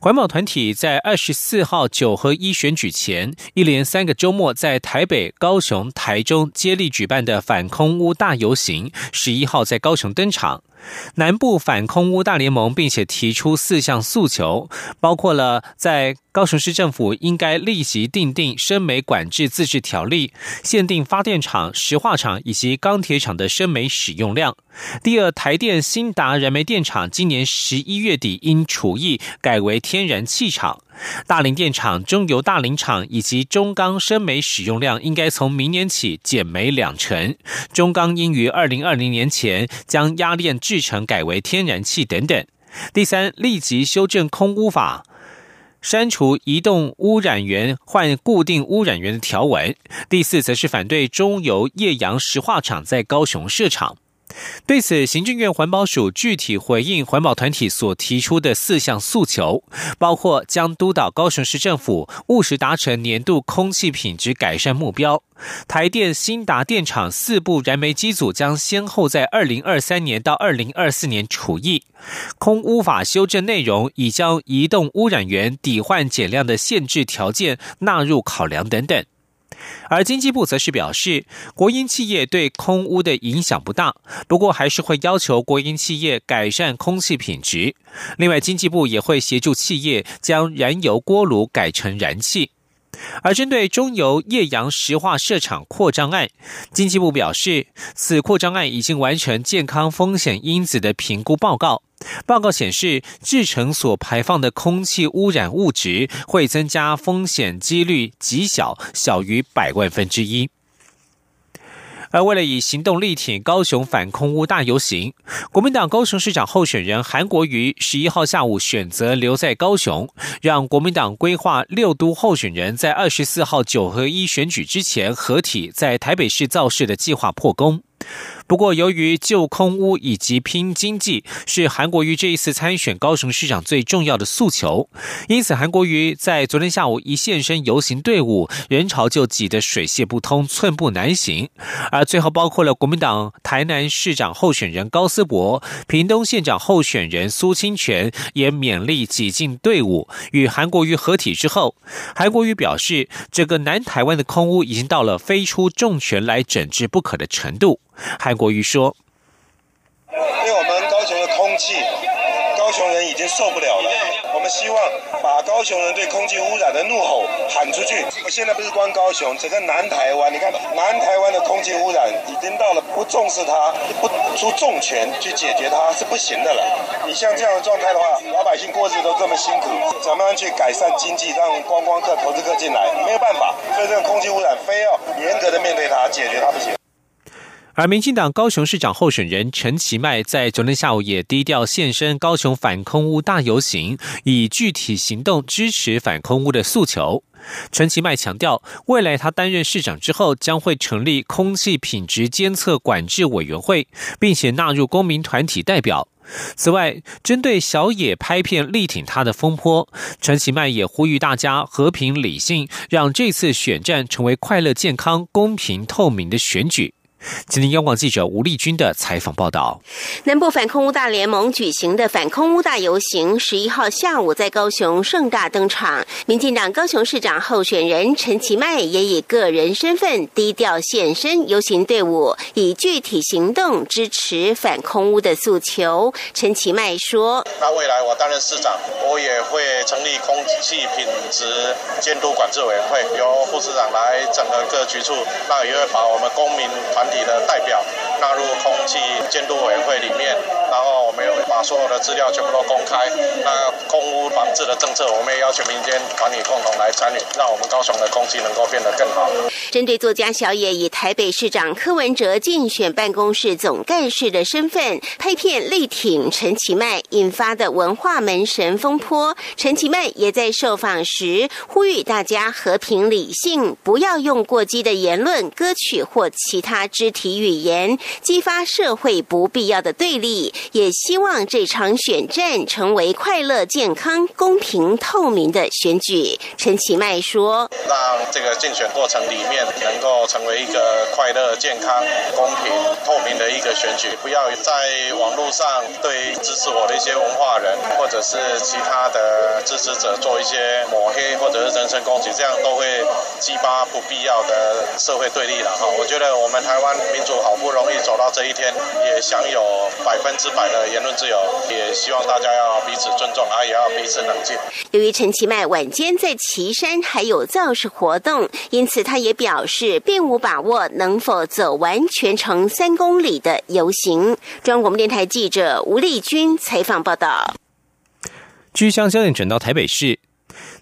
环保团体在二十四号九合一选举前，一连三个周末在台北、高雄、台中接力举办的反空污大游行，十一号在高雄登场。南部反空污大联盟，并且提出四项诉求，包括了在高雄市政府应该立即订定生煤管制自治条例，限定发电厂、石化厂以及钢铁厂的生煤使用量。第二，台电新达燃煤电厂今年十一月底因除役改为天然气厂。大林电厂、中油大林厂以及中钢生煤使用量应该从明年起减煤两成。中钢应于二零二零年前将压炼制成改为天然气等等。第三，立即修正空污法，删除移动污染源换固定污染源的条文。第四，则是反对中油叶阳石化厂在高雄设厂。对此，行政院环保署具体回应环保团体所提出的四项诉求，包括将督导高雄市政府务实达成年度空气品质改善目标；台电新达电厂四部燃煤机组将先后在二零二三年到二零二四年除役；空污法修正内容已将移动污染源抵换减量的限制条件纳入考量等等。而经济部则是表示，国营企业对空污的影响不大，不过还是会要求国营企业改善空气品质。另外，经济部也会协助企业将燃油锅炉改成燃气。而针对中油叶阳石化设厂扩张案，经济部表示，此扩张案已经完成健康风险因子的评估报告。报告显示，制成所排放的空气污染物质会增加风险几率极小，小于百万分之一。而为了以行动力挺高雄反空污大游行，国民党高雄市长候选人韩国瑜十一号下午选择留在高雄，让国民党规划六都候选人在二十四号九合一选举之前合体在台北市造势的计划破功。不过，由于旧空屋以及拼经济是韩国瑜这一次参选高雄市长最重要的诉求，因此韩国瑜在昨天下午一现身游行队伍，人潮就挤得水泄不通、寸步难行。而最后，包括了国民党台南市长候选人高思博、屏东县长候选人苏清泉也勉力挤进队伍，与韩国瑜合体之后，韩国瑜表示，这个南台湾的空屋已经到了非出重拳来整治不可的程度。韩国瑜说：“因为我们高雄的空气，高雄人已经受不了了。我们希望把高雄人对空气污染的怒吼喊出去。我现在不是光高雄，整个南台湾，你看南台湾的空气污染已经到了不重视它、不出重拳去解决它是不行的了。你像这样的状态的话，老百姓过日子都这么辛苦，怎么样去改善经济，让观光客、投资客进来？没有办法。所以这个空气污染，非要严格的面对它、解决它不行。”而民进党高雄市长候选人陈其迈在昨天下午也低调现身高雄反空污大游行，以具体行动支持反空污的诉求。陈其迈强调，未来他担任市长之后，将会成立空气品质监测管制委员会，并且纳入公民团体代表。此外，针对小野拍片力挺他的风波，陈其迈也呼吁大家和平理性，让这次选战成为快乐、健康、公平、透明的选举。今天，央广记者吴丽君的采访报道：南部反空污大联盟举行的反空污大游行，十一号下午在高雄盛大登场。民进党高雄市长候选人陈其迈也以个人身份低调现身游行队伍，以具体行动支持反空污的诉求。陈其迈说：“那未来我担任市长，我也会成立空气品质监督管制委员会，由副市长来整合各局处，那也会把我们公民团。”团体的代表纳入空气监督委员会里面，然后我们把所有的资料全部都公开。那空污防治的政策，我们也要求民间团体共同来参与，让我们高雄的空气能够变得更好。针对作家小野以台北市长柯文哲竞选办公室总干事的身份拍片力挺陈其迈引发的文化门神风波，陈其迈也在受访时呼吁大家和平理性，不要用过激的言论、歌曲或其他肢体语言激发社会不必要的对立，也希望这场选战成为快乐、健康、公公平、透明的选举。陈其迈说：“让这个竞选过程里面。”能够成为一个快乐、健康、公平、透明的一个选举，不要在网络上对支持我的一些文化人或者是其他的支持者做一些抹黑或者是人身攻击，这样都会激发不必要的社会对立了哈。我觉得我们台湾民主好不容易走到这一天，也享有百分之百的言论自由，也希望大家要彼此尊重，啊，也要彼此冷静。由于陈其迈晚间在岐山还有造势活动，因此他也表。示并无把握能否走完全程三公里的游行。中央广播电台记者吴丽君采访报道。据相焦点转到台北市，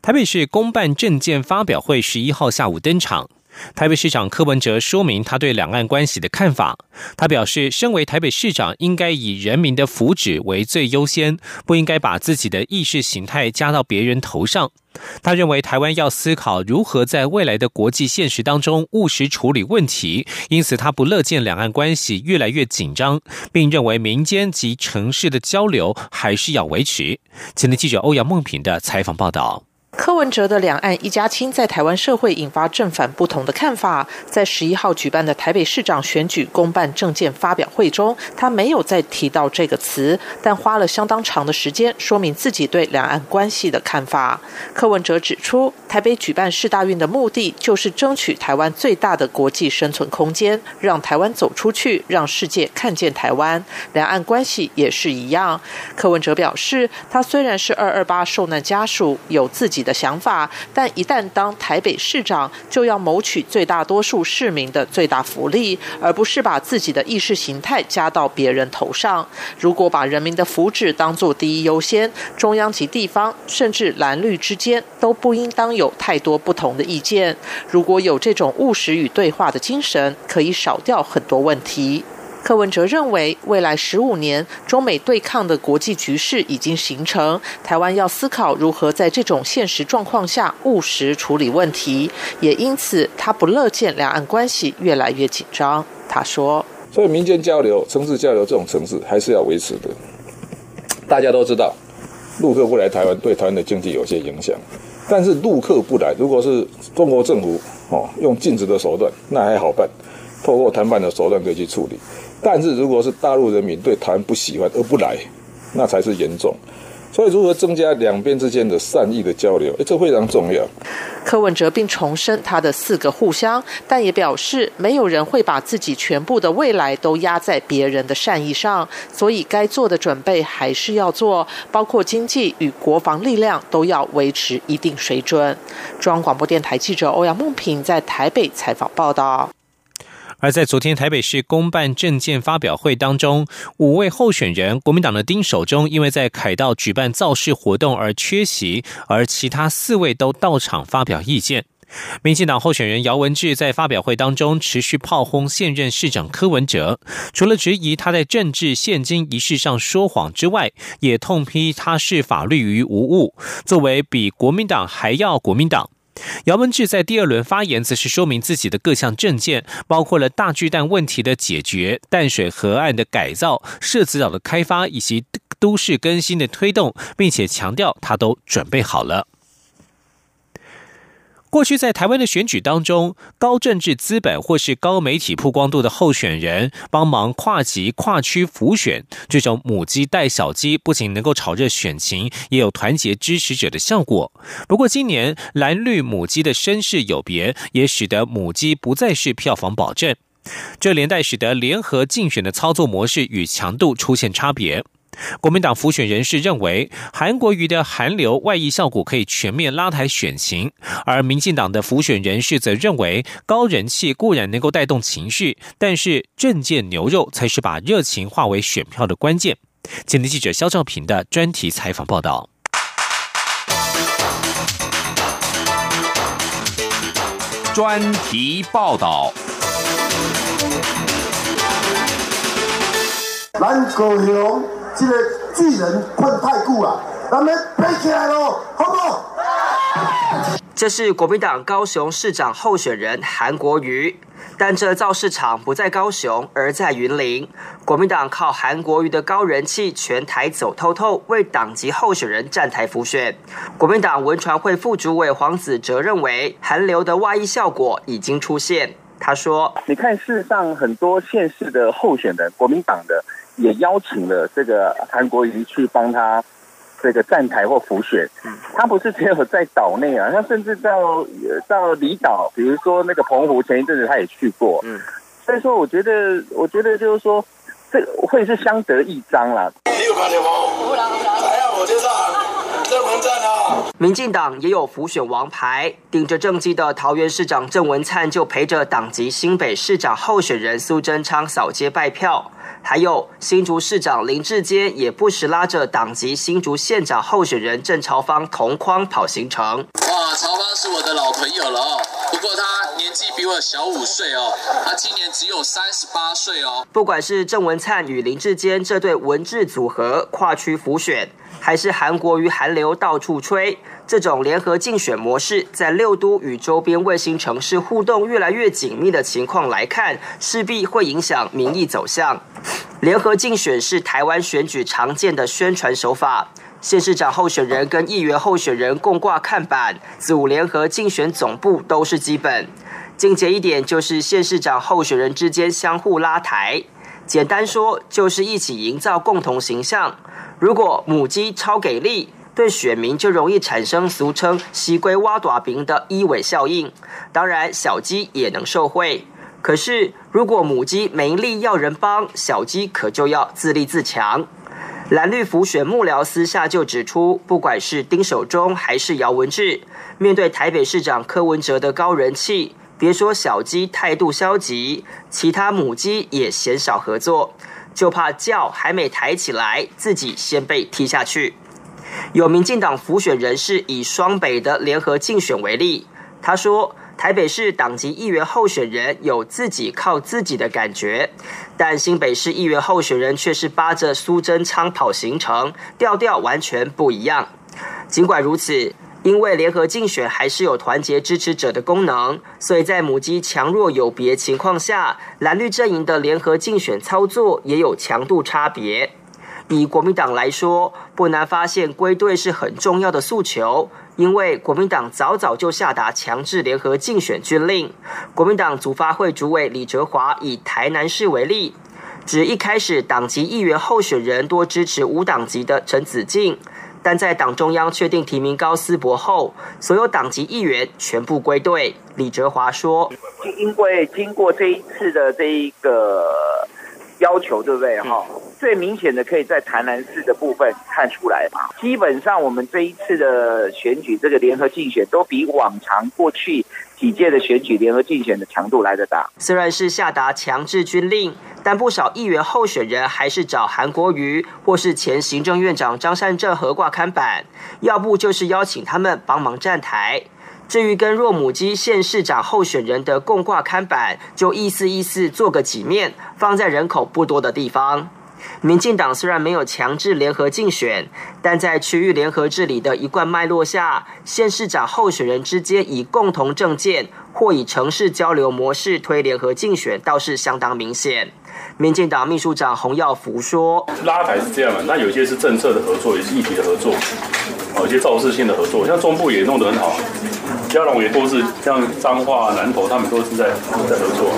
台北市公办证件发表会十一号下午登场。台北市长柯文哲说明他对两岸关系的看法。他表示，身为台北市长，应该以人民的福祉为最优先，不应该把自己的意识形态加到别人头上。他认为，台湾要思考如何在未来的国际现实当中务实处理问题，因此他不乐见两岸关系越来越紧张，并认为民间及城市的交流还是要维持。前的记者欧阳梦平的采访报道。柯文哲的两岸一家亲在台湾社会引发正反不同的看法。在十一号举办的台北市长选举公办证件发表会中，他没有再提到这个词，但花了相当长的时间说明自己对两岸关系的看法。柯文哲指出，台北举办世大运的目的就是争取台湾最大的国际生存空间，让台湾走出去，让世界看见台湾。两岸关系也是一样。柯文哲表示，他虽然是二二八受难家属，有自己。的想法，但一旦当台北市长，就要谋取最大多数市民的最大福利，而不是把自己的意识形态加到别人头上。如果把人民的福祉当作第一优先，中央及地方，甚至蓝绿之间，都不应当有太多不同的意见。如果有这种务实与对话的精神，可以少掉很多问题。柯文哲认为，未来十五年中美对抗的国际局势已经形成，台湾要思考如何在这种现实状况下务实处理问题。也因此，他不乐见两岸关系越来越紧张。他说：“所以民间交流、城市交流这种城市还是要维持的。大家都知道，陆客不来台湾对台湾的经济有些影响，但是陆客不来，如果是中国政府哦用禁止的手段，那还好办，透过谈判的手段可以去处理。”但是，如果是大陆人民对台湾不喜欢而不来，那才是严重。所以，如何增加两边之间的善意的交流，这非常重要。柯文哲并重申他的四个互相，但也表示没有人会把自己全部的未来都压在别人的善意上，所以该做的准备还是要做，包括经济与国防力量都要维持一定水准。中央广播电台记者欧阳梦平在台北采访报道。而在昨天台北市公办证件发表会当中，五位候选人，国民党的丁守中因为在凯道举办造势活动而缺席，而其他四位都到场发表意见。民进党候选人姚文智在发表会当中持续炮轰现任市长柯文哲，除了质疑他在政治现金仪式上说谎之外，也痛批他视法律于无物，作为比国民党还要国民党。姚文智在第二轮发言，则是说明自己的各项政见，包括了大巨蛋问题的解决、淡水河岸的改造、社子岛的开发以及都市更新的推动，并且强调他都准备好了。过去在台湾的选举当中，高政治资本或是高媒体曝光度的候选人帮忙跨级跨区辅选，这种母鸡带小鸡，不仅能够炒热选情，也有团结支持者的效果。不过今年蓝绿母鸡的身世有别，也使得母鸡不再是票房保证，这连带使得联合竞选的操作模式与强度出现差别。国民党辅选人士认为，韩国瑜的韩流外溢效果可以全面拉抬选情，而民进党的辅选人士则认为，高人气固然能够带动情绪，但是政见牛肉才是把热情化为选票的关键。前天记者肖兆平的专题采访报道。专题报道。咱高雄这个巨人困太久了，咱们背起来喽，好不好？这是国民党高雄市长候选人韩国瑜，但这造市场不在高雄，而在云林。国民党靠韩国瑜的高人气，全台走透透，为党籍候选人站台浮选。国民党文传会副主委黄子哲认为，韩流的外溢效果已经出现。他说：“你看，事实上很多县市的候选人，国民党的。”也邀请了这个韩国瑜去帮他这个站台或浮选，他不是只有在岛内啊，他甚至到到离岛，比如说那个澎湖，前一阵子他也去过，嗯，所以说我觉得，我觉得就是说，这会是相得益彰啦。你有看见吗？来啊，我介绍，民进党也有浮选王牌，顶着政绩的桃园市长郑文灿就陪着党籍新北市长候选人苏贞昌扫街拜票。还有新竹市长林志坚也不时拉着党籍新竹县长候选人郑朝芳同框跑行程。哇，朝芳是我的老朋友了哦，不过他年纪比我小五岁哦，他今年只有三十八岁哦。不管是郑文灿与林志坚这对文治组合跨区浮选，还是韩国与韩流到处吹。这种联合竞选模式，在六都与周边卫星城市互动越来越紧密的情况来看，势必会影响民意走向。联合竞选是台湾选举常见的宣传手法，县市长候选人跟议员候选人共挂看板，组联合竞选总部都是基本。精简一点，就是县市长候选人之间相互拉台。简单说，就是一起营造共同形象。如果母鸡超给力。对选民就容易产生俗称“西龟挖短饼”的一尾效应，当然小鸡也能受贿。可是如果母鸡没力要人帮，小鸡可就要自立自强。蓝绿辅选幕僚私下就指出，不管是丁守中还是姚文智，面对台北市长柯文哲的高人气，别说小鸡态度消极，其他母鸡也鲜少合作，就怕叫还没抬起来，自己先被踢下去。有民进党辅选人士以双北的联合竞选为例，他说：“台北市党籍议员候选人有自己靠自己的感觉，但新北市议员候选人却是扒着苏贞昌跑行程，调调完全不一样。尽管如此，因为联合竞选还是有团结支持者的功能，所以在母鸡强弱有别情况下，蓝绿阵营的联合竞选操作也有强度差别。”以国民党来说，不难发现归队是很重要的诉求，因为国民党早早就下达强制联合竞选军令。国民党组发会主委李哲华以台南市为例，指一开始党籍议员候选人多支持无党籍的陈子敬，但在党中央确定提名高思博后，所有党籍议员全部归队。李哲华说：“因为经过这一次的这一个要求，对不对？哈。”最明显的可以在台南市的部分看出来嘛。基本上我们这一次的选举，这个联合竞选都比往常过去几届的选举联合竞选的强度来得大。虽然是下达强制军令，但不少议员候选人还是找韩国瑜或是前行政院长张善政合挂看板，要不就是邀请他们帮忙站台。至于跟若母鸡县市长候选人的共挂刊板，就意思意思做个几面，放在人口不多的地方。民进党虽然没有强制联合竞选，但在区域联合治理的一贯脉络下，县市长候选人之间以共同政见或以城市交流模式推联合竞选，倒是相当明显。民进党秘书长洪耀福说：“拉台是这样的，那有些是政策的合作，也是议题的合作，有些造势性的合作，像中部也弄得很好，嘉龙也都是像彰化、南投，他们都是在在合作。”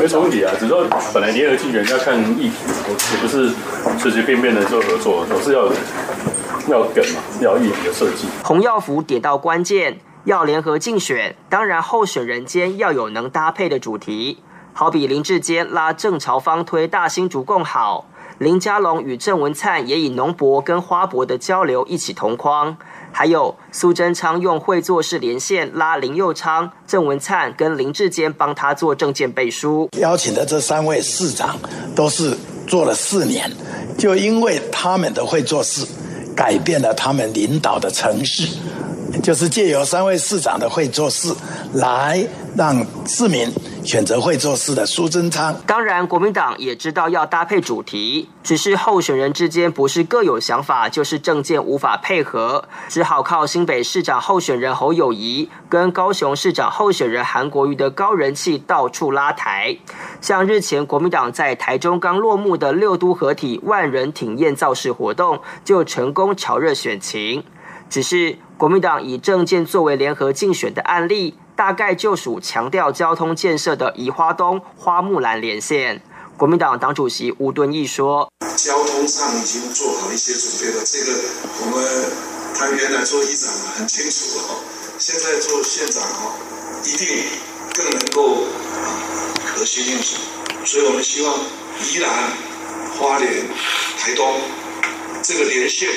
没什么问题啊，只是说本来联合竞选要看议题，也不是随随便便的就合作，总是要要梗嘛，要议题的设计。洪耀福点到关键，要联合竞选，当然候选人间要有能搭配的主题，好比林志坚拉郑朝芳推大新竹共好，林佳龙与郑文灿也以农博跟花博的交流一起同框。还有苏贞昌用会做事连线拉林佑昌、郑文灿跟林志坚帮他做证件背书。邀请的这三位市长都是做了四年，就因为他们的会做事，改变了他们领导的城市。就是借由三位市长的会做事，来让市民选择会做事的苏贞昌。当然，国民党也知道要搭配主题，只是候选人之间不是各有想法，就是政见无法配合，只好靠新北市长候选人侯友谊跟高雄市长候选人韩国瑜的高人气到处拉台。像日前国民党在台中刚落幕的六都合体万人挺宴造势活动，就成功炒热选情。只是国民党以政见作为联合竞选的案例，大概就属强调交通建设的宜花东、花木兰连线。国民党党主席吴敦义说：“交通上已经做好一些准备了，这个我们他原来做议长很清楚了，现在做县长哦，一定更能够可行应处。所以我们希望宜兰、花莲、台东这个连线。”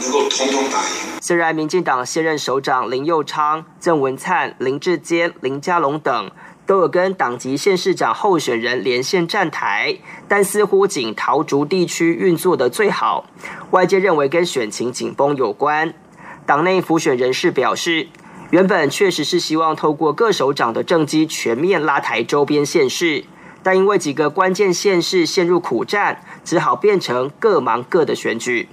能够统统打赢。虽然民进党现任首长林佑昌、郑文灿、林志坚、林佳龙等都有跟党籍县市长候选人连线站台，但似乎仅桃竹地区运作的最好。外界认为跟选情紧绷有关。党内辅选人士表示，原本确实是希望透过各首长的政绩全面拉抬周边县市，但因为几个关键县市陷入苦战，只好变成各忙各的选举。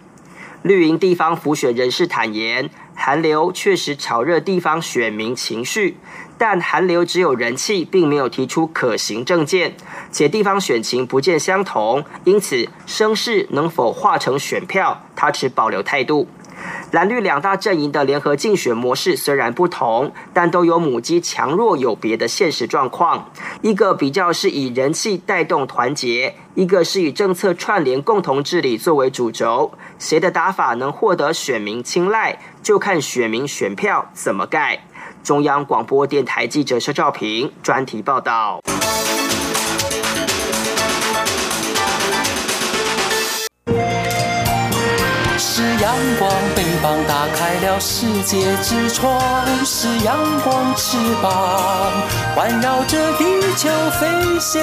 绿营地方辅选人士坦言，韩流确实炒热地方选民情绪，但韩流只有人气，并没有提出可行政见，且地方选情不见相同，因此声势能否化成选票，他持保留态度。蓝绿两大阵营的联合竞选模式虽然不同，但都有母鸡强弱有别的现实状况。一个比较是以人气带动团结，一个是以政策串联共同治理作为主轴。谁的打法能获得选民青睐，就看选民选票怎么盖。中央广播电台记者肖兆平专题报道。打开了世界之窗；是阳光翅膀，环绕着地球飞翔。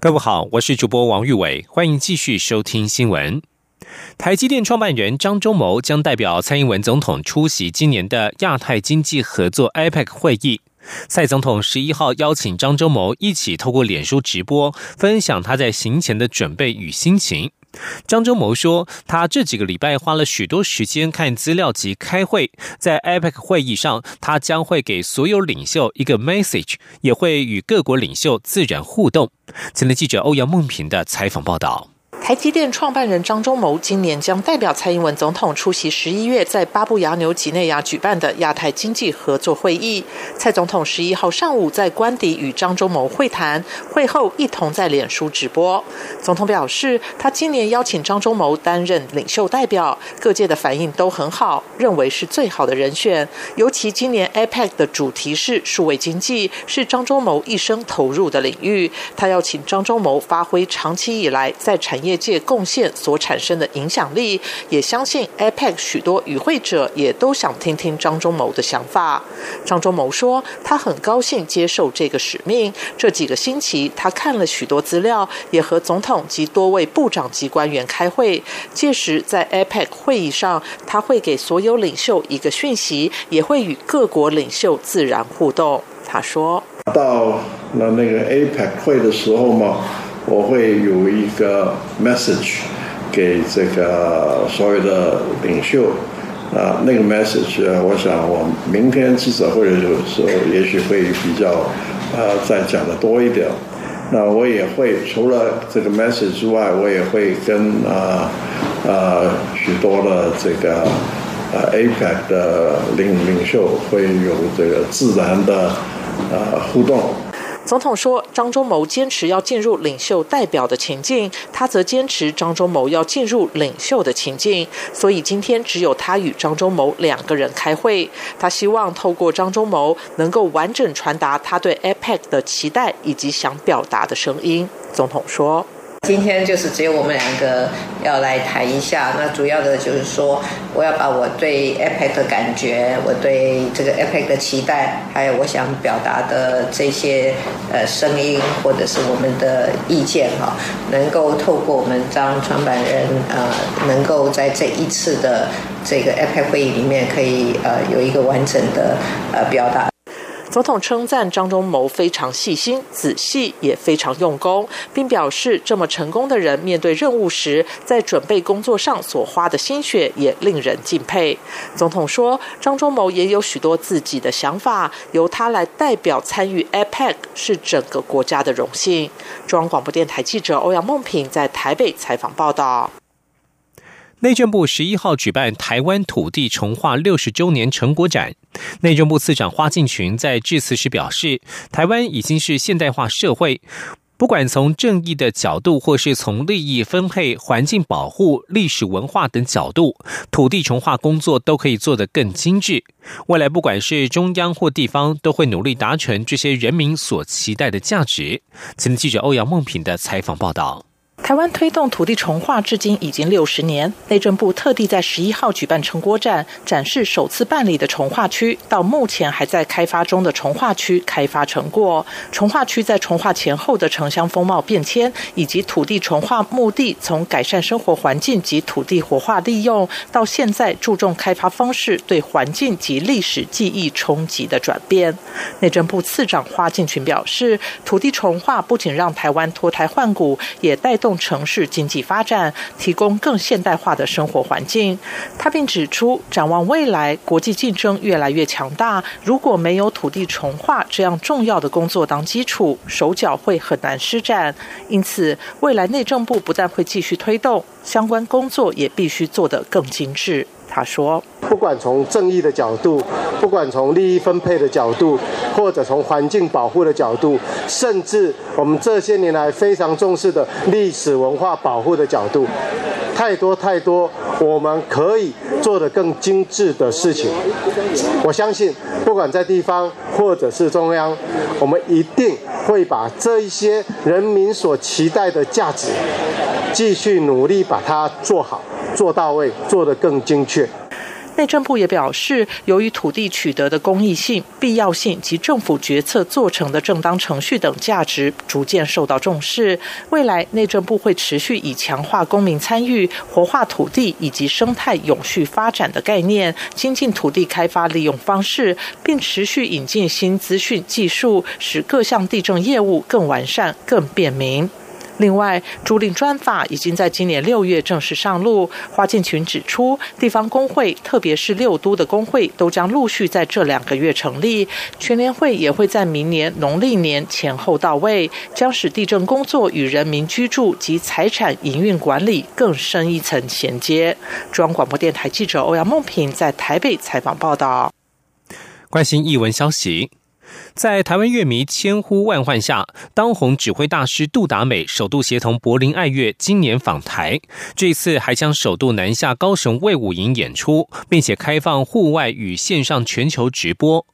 各位好，我是主播王玉伟，欢迎继续收听新闻。台积电创办人张忠谋将代表蔡英文总统出席今年的亚太经济合作 IPEC 会议。蔡总统十一号邀请张忠谋一起透过脸书直播，分享他在行前的准备与心情。张忠谋说，他这几个礼拜花了许多时间看资料及开会，在 IPEC 会议上，他将会给所有领袖一个 message，也会与各国领袖自然互动。前天记者欧阳梦平的采访报道。台积电创办人张忠谋今年将代表蔡英文总统出席十一月在巴布亚纽几内亚举办的亚太经济合作会议。蔡总统十一号上午在官邸与张忠谋会谈，会后一同在脸书直播。总统表示，他今年邀请张忠谋担任领袖代表，各界的反应都很好，认为是最好的人选。尤其今年 APEC 的主题是数位经济，是张忠谋一生投入的领域。他要请张忠谋发挥长期以来在产业。界贡献所产生的影响力，也相信 APEC 许多与会者也都想听听张忠谋的想法。张忠谋说，他很高兴接受这个使命。这几个星期，他看了许多资料，也和总统及多位部长级官员开会。届时在 APEC 会议上，他会给所有领袖一个讯息，也会与各国领袖自然互动。他说：“到了那个 APEC 会的时候嘛。”我会有一个 message 给这个所有的领袖，啊，那个 message 我想我明天记者会的时候，也许会比较，呃，再讲的多一点。那我也会除了这个 message 之外，我也会跟啊啊许多的这个呃 APEC 的领领袖会有这个自然的呃互动。总统说，张忠谋坚持要进入领袖代表的情境，他则坚持张忠谋要进入领袖的情境。所以今天只有他与张忠谋两个人开会。他希望透过张忠谋能够完整传达他对 APEC 的期待以及想表达的声音。总统说。今天就是只有我们两个要来谈一下，那主要的就是说，我要把我对 APEC 的感觉，我对这个 APEC 的期待，还有我想表达的这些呃声音或者是我们的意见哈，能够透过我们张创办人呃，能够在这一次的这个 APEC 会议里面，可以呃有一个完整的呃表达。总统称赞张忠谋非常细心、仔细，也非常用功，并表示这么成功的人面对任务时，在准备工作上所花的心血也令人敬佩。总统说，张忠谋也有许多自己的想法，由他来代表参与 APEC 是整个国家的荣幸。中央广播电台记者欧阳梦平在台北采访报道。内政部十一号举办台湾土地重划六十周年成果展。内政部次长花敬群在致辞时表示，台湾已经是现代化社会，不管从正义的角度，或是从利益分配、环境保护、历史文化等角度，土地重划工作都可以做得更精致。未来不管是中央或地方，都会努力达成这些人民所期待的价值。前记者欧阳梦平的采访报道。台湾推动土地重划至今已经六十年，内政部特地在十一号举办成果展，展示首次办理的重划区到目前还在开发中的重划区开发成果。重划区在重划前后的城乡风貌变迁，以及土地重划目的从改善生活环境及土地活化利用，到现在注重开发方式对环境及历史记忆冲击的转变。内政部次长花敬群表示，土地重划不仅让台湾脱胎换骨，也带动。城市经济发展，提供更现代化的生活环境。他并指出，展望未来，国际竞争越来越强大，如果没有土地重划这样重要的工作当基础，手脚会很难施展。因此，未来内政部不但会继续推动相关工作，也必须做得更精致。他说：“不管从正义的角度，不管从利益分配的角度，或者从环境保护的角度，甚至我们这些年来非常重视的历史文化保护的角度，太多太多，我们可以做得更精致的事情。我相信，不管在地方或者是中央，我们一定会把这一些人民所期待的价值，继续努力把它做好。”做到位，做得更精确。内政部也表示，由于土地取得的公益性、必要性及政府决策做成的正当程序等价值逐渐受到重视。未来内政部会持续以强化公民参与、活化土地以及生态永续发展的概念，精进土地开发利用方式，并持续引进新资讯技术，使各项地政业务更完善、更便民。另外，租赁专法已经在今年六月正式上路。花建群指出，地方工会，特别是六都的工会，都将陆续在这两个月成立。全联会也会在明年农历年前后到位，将使地震工作与人民居住及财产营运管理更深一层衔接。中央广播电台记者欧阳梦平在台北采访报道。关心译文消息。在台湾乐迷千呼万唤下，当红指挥大师杜达美首度协同柏林爱乐今年访台，这次还将首度南下高雄卫武营演出，并且开放户外与线上全球直播。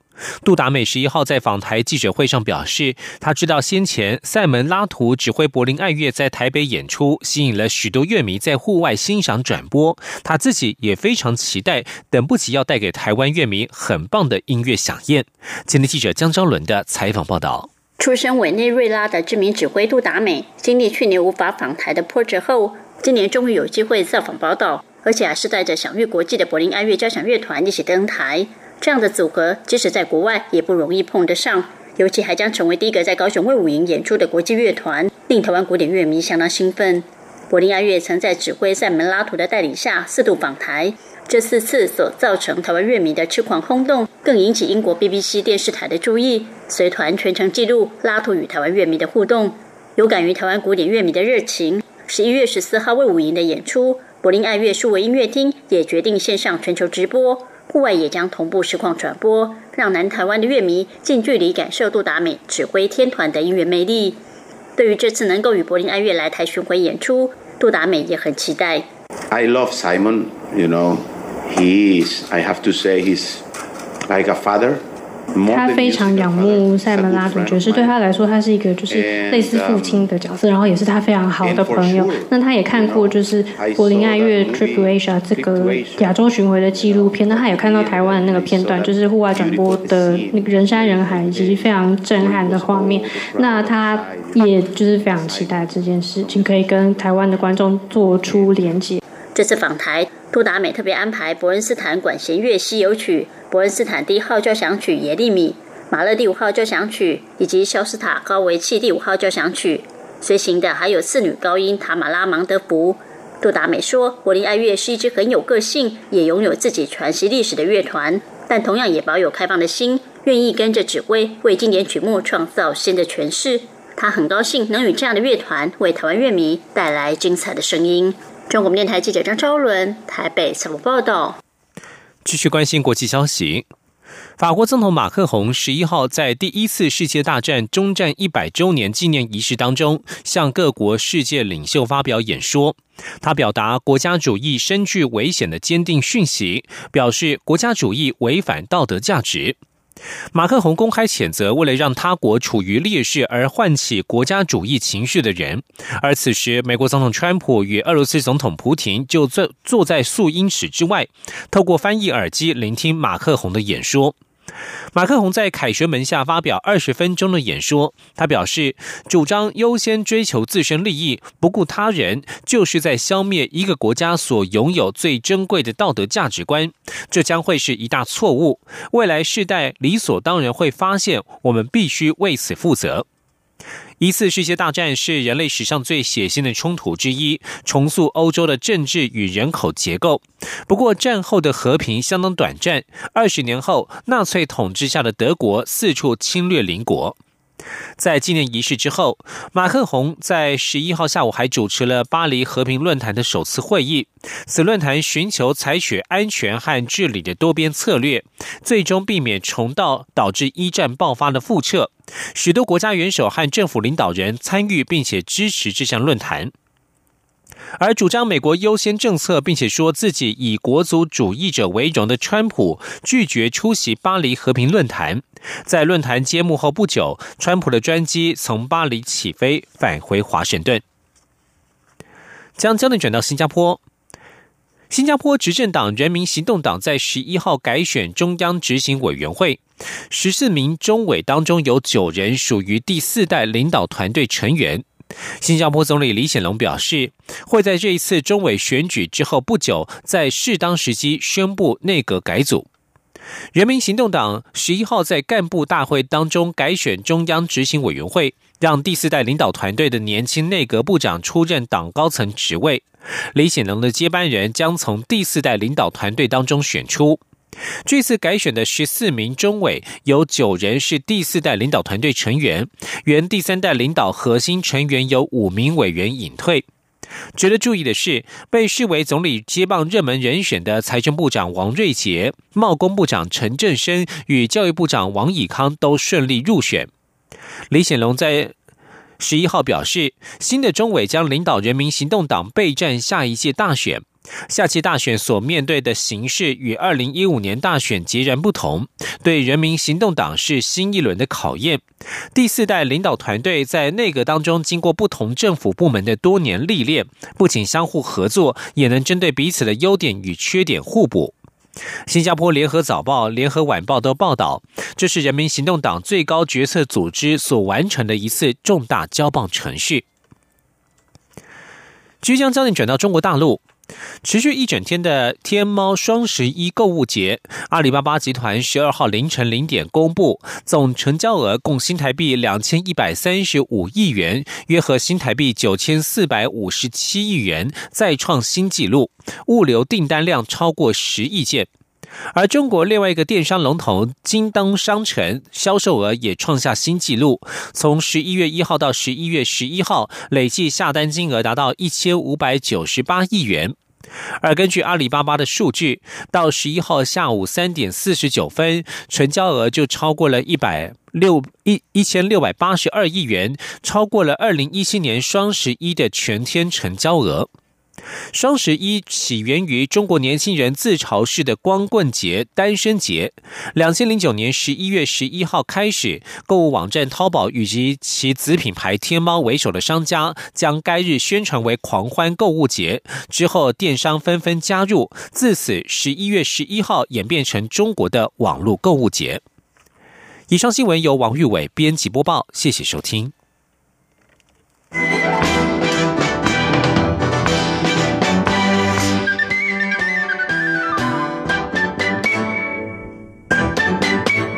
杜达美十一号在访台记者会上表示，他知道先前塞门拉图指挥柏林爱乐在台北演出，吸引了许多乐迷在户外欣赏转播。他自己也非常期待，等不及要带给台湾乐迷很棒的音乐飨宴。今天记者江昭伦的采访报道：出身委内瑞拉的知名指挥杜达美，经历去年无法访台的波折后，今年终于有机会造访宝岛，而且还是带着享誉国际的柏林爱乐交响乐团一起登台。这样的组合，即使在国外也不容易碰得上，尤其还将成为第一个在高雄卫武营演出的国际乐团，令台湾古典乐迷相当兴奋。柏林爱乐曾在指挥塞门拉图的带领下四度访台，这四次所造成台湾乐迷的痴狂轰动，更引起英国 BBC 电视台的注意。随团全程记录拉图与台湾乐迷的互动，有感于台湾古典乐迷的热情。十一月十四号卫武营的演出，柏林爱乐数位音乐厅也决定线上全球直播。户外也将同步实况转播，让南台湾的乐迷近距离感受杜达美指挥天团的音乐魅力。对于这次能够与柏林爱乐来台巡回演出，杜达美也很期待。I love Simon, you know, he is, I have to say, he's like a father. 他非常仰慕塞门拉祖爵士，对他来说，他是一个就是类似父亲的角色，然后也是他非常好的朋友。那他也看过就是柏林爱乐 Trip Asia 这个亚洲巡回的纪录片，那他也看到台湾的那个片段，就是户外转播的那个人山人海以及非常震撼的画面。那他也就是非常期待这件事情可以跟台湾的观众做出连接。这次访台，杜达美特别安排伯恩斯坦管弦乐西游曲、伯恩斯坦第一号交响曲耶利米、马勒第五号交响曲以及肖斯塔高维契第五号交响曲。随行的还有次女高音塔马拉芒德福。杜达美说：“柏林爱乐是一支很有个性，也拥有自己传奇历史的乐团，但同样也保有开放的心，愿意跟着指挥为经典曲目创造新的诠释。他很高兴能与这样的乐团为台湾乐迷带来精彩的声音。”中国电台记者张昭伦台北采访报道。继续关心国际消息，法国总统马克宏十一号在第一次世界大战终战一百周年纪念仪式当中，向各国世界领袖发表演说。他表达国家主义深具危险的坚定讯息，表示国家主义违反道德价值。马克宏公开谴责为了让他国处于劣势而唤起国家主义情绪的人，而此时美国总统川普与俄罗斯总统普廷就坐坐在素英尺之外，透过翻译耳机聆听马克宏的演说。马克宏在凯旋门下发表二十分钟的演说，他表示，主张优先追求自身利益，不顾他人，就是在消灭一个国家所拥有最珍贵的道德价值观，这将会是一大错误。未来世代理所当然会发现，我们必须为此负责。一次世界大战是人类史上最血腥的冲突之一，重塑欧洲的政治与人口结构。不过，战后的和平相当短暂。二十年后，纳粹统治下的德国四处侵略邻国。在纪念仪式之后，马克宏在十一号下午还主持了巴黎和平论坛的首次会议。此论坛寻求采取安全和治理的多边策略，最终避免重蹈导致一战爆发的覆辙。许多国家元首和政府领导人参与并且支持这项论坛。而主张美国优先政策，并且说自己以国族主义者为荣的川普拒绝出席巴黎和平论坛。在论坛揭幕后不久，川普的专机从巴黎起飞，返回华盛顿。将焦点转到新加坡，新加坡执政党人民行动党在十一号改选中央执行委员会，十四名中委当中有九人属于第四代领导团队成员。新加坡总理李显龙表示，会在这一次中委选举之后不久，在适当时机宣布内阁改组。人民行动党十一号在干部大会当中改选中央执行委员会，让第四代领导团队的年轻内阁部长出任党高层职位。李显龙的接班人将从第四代领导团队当中选出。这次改选的十四名中委，有九人是第四代领导团队成员，原第三代领导核心成员有五名委员隐退。值得注意的是，被视为总理接棒热门人选的财政部长王瑞杰、贸工部长陈振声与教育部长王以康都顺利入选。李显龙在十一号表示，新的中委将领导人民行动党备战下一届大选。下期大选所面对的形势与二零一五年大选截然不同，对人民行动党是新一轮的考验。第四代领导团队在内阁当中经过不同政府部门的多年历练，不仅相互合作，也能针对彼此的优点与缺点互补。新加坡联合早报、联合晚报都报道，这是人民行动党最高决策组织所完成的一次重大交棒程序。即将焦点转到中国大陆。持续一整天的天猫双十一购物节，阿里巴巴集团十二号凌晨零点公布，总成交额共新台币两千一百三十五亿元，约合新台币九千四百五十七亿元，再创新纪录，物流订单量超过十亿件。而中国另外一个电商龙头京东商城销售额也创下新纪录，从十一月一号到十一月十一号，累计下单金额达到一千五百九十八亿元。而根据阿里巴巴的数据，到十一号下午三点四十九分，成交额就超过了一百六一一千六百八十二亿元，超过了二零一七年双十一的全天成交额。双十一起源于中国年轻人自嘲式的光棍节、单身节。两千零九年十一月十一号开始，购物网站淘宝以及其子品牌天猫为首的商家将该日宣传为狂欢购物节。之后，电商纷纷加入，自此十一月十一号演变成中国的网络购物节。以上新闻由王玉伟编辑播报，谢谢收听。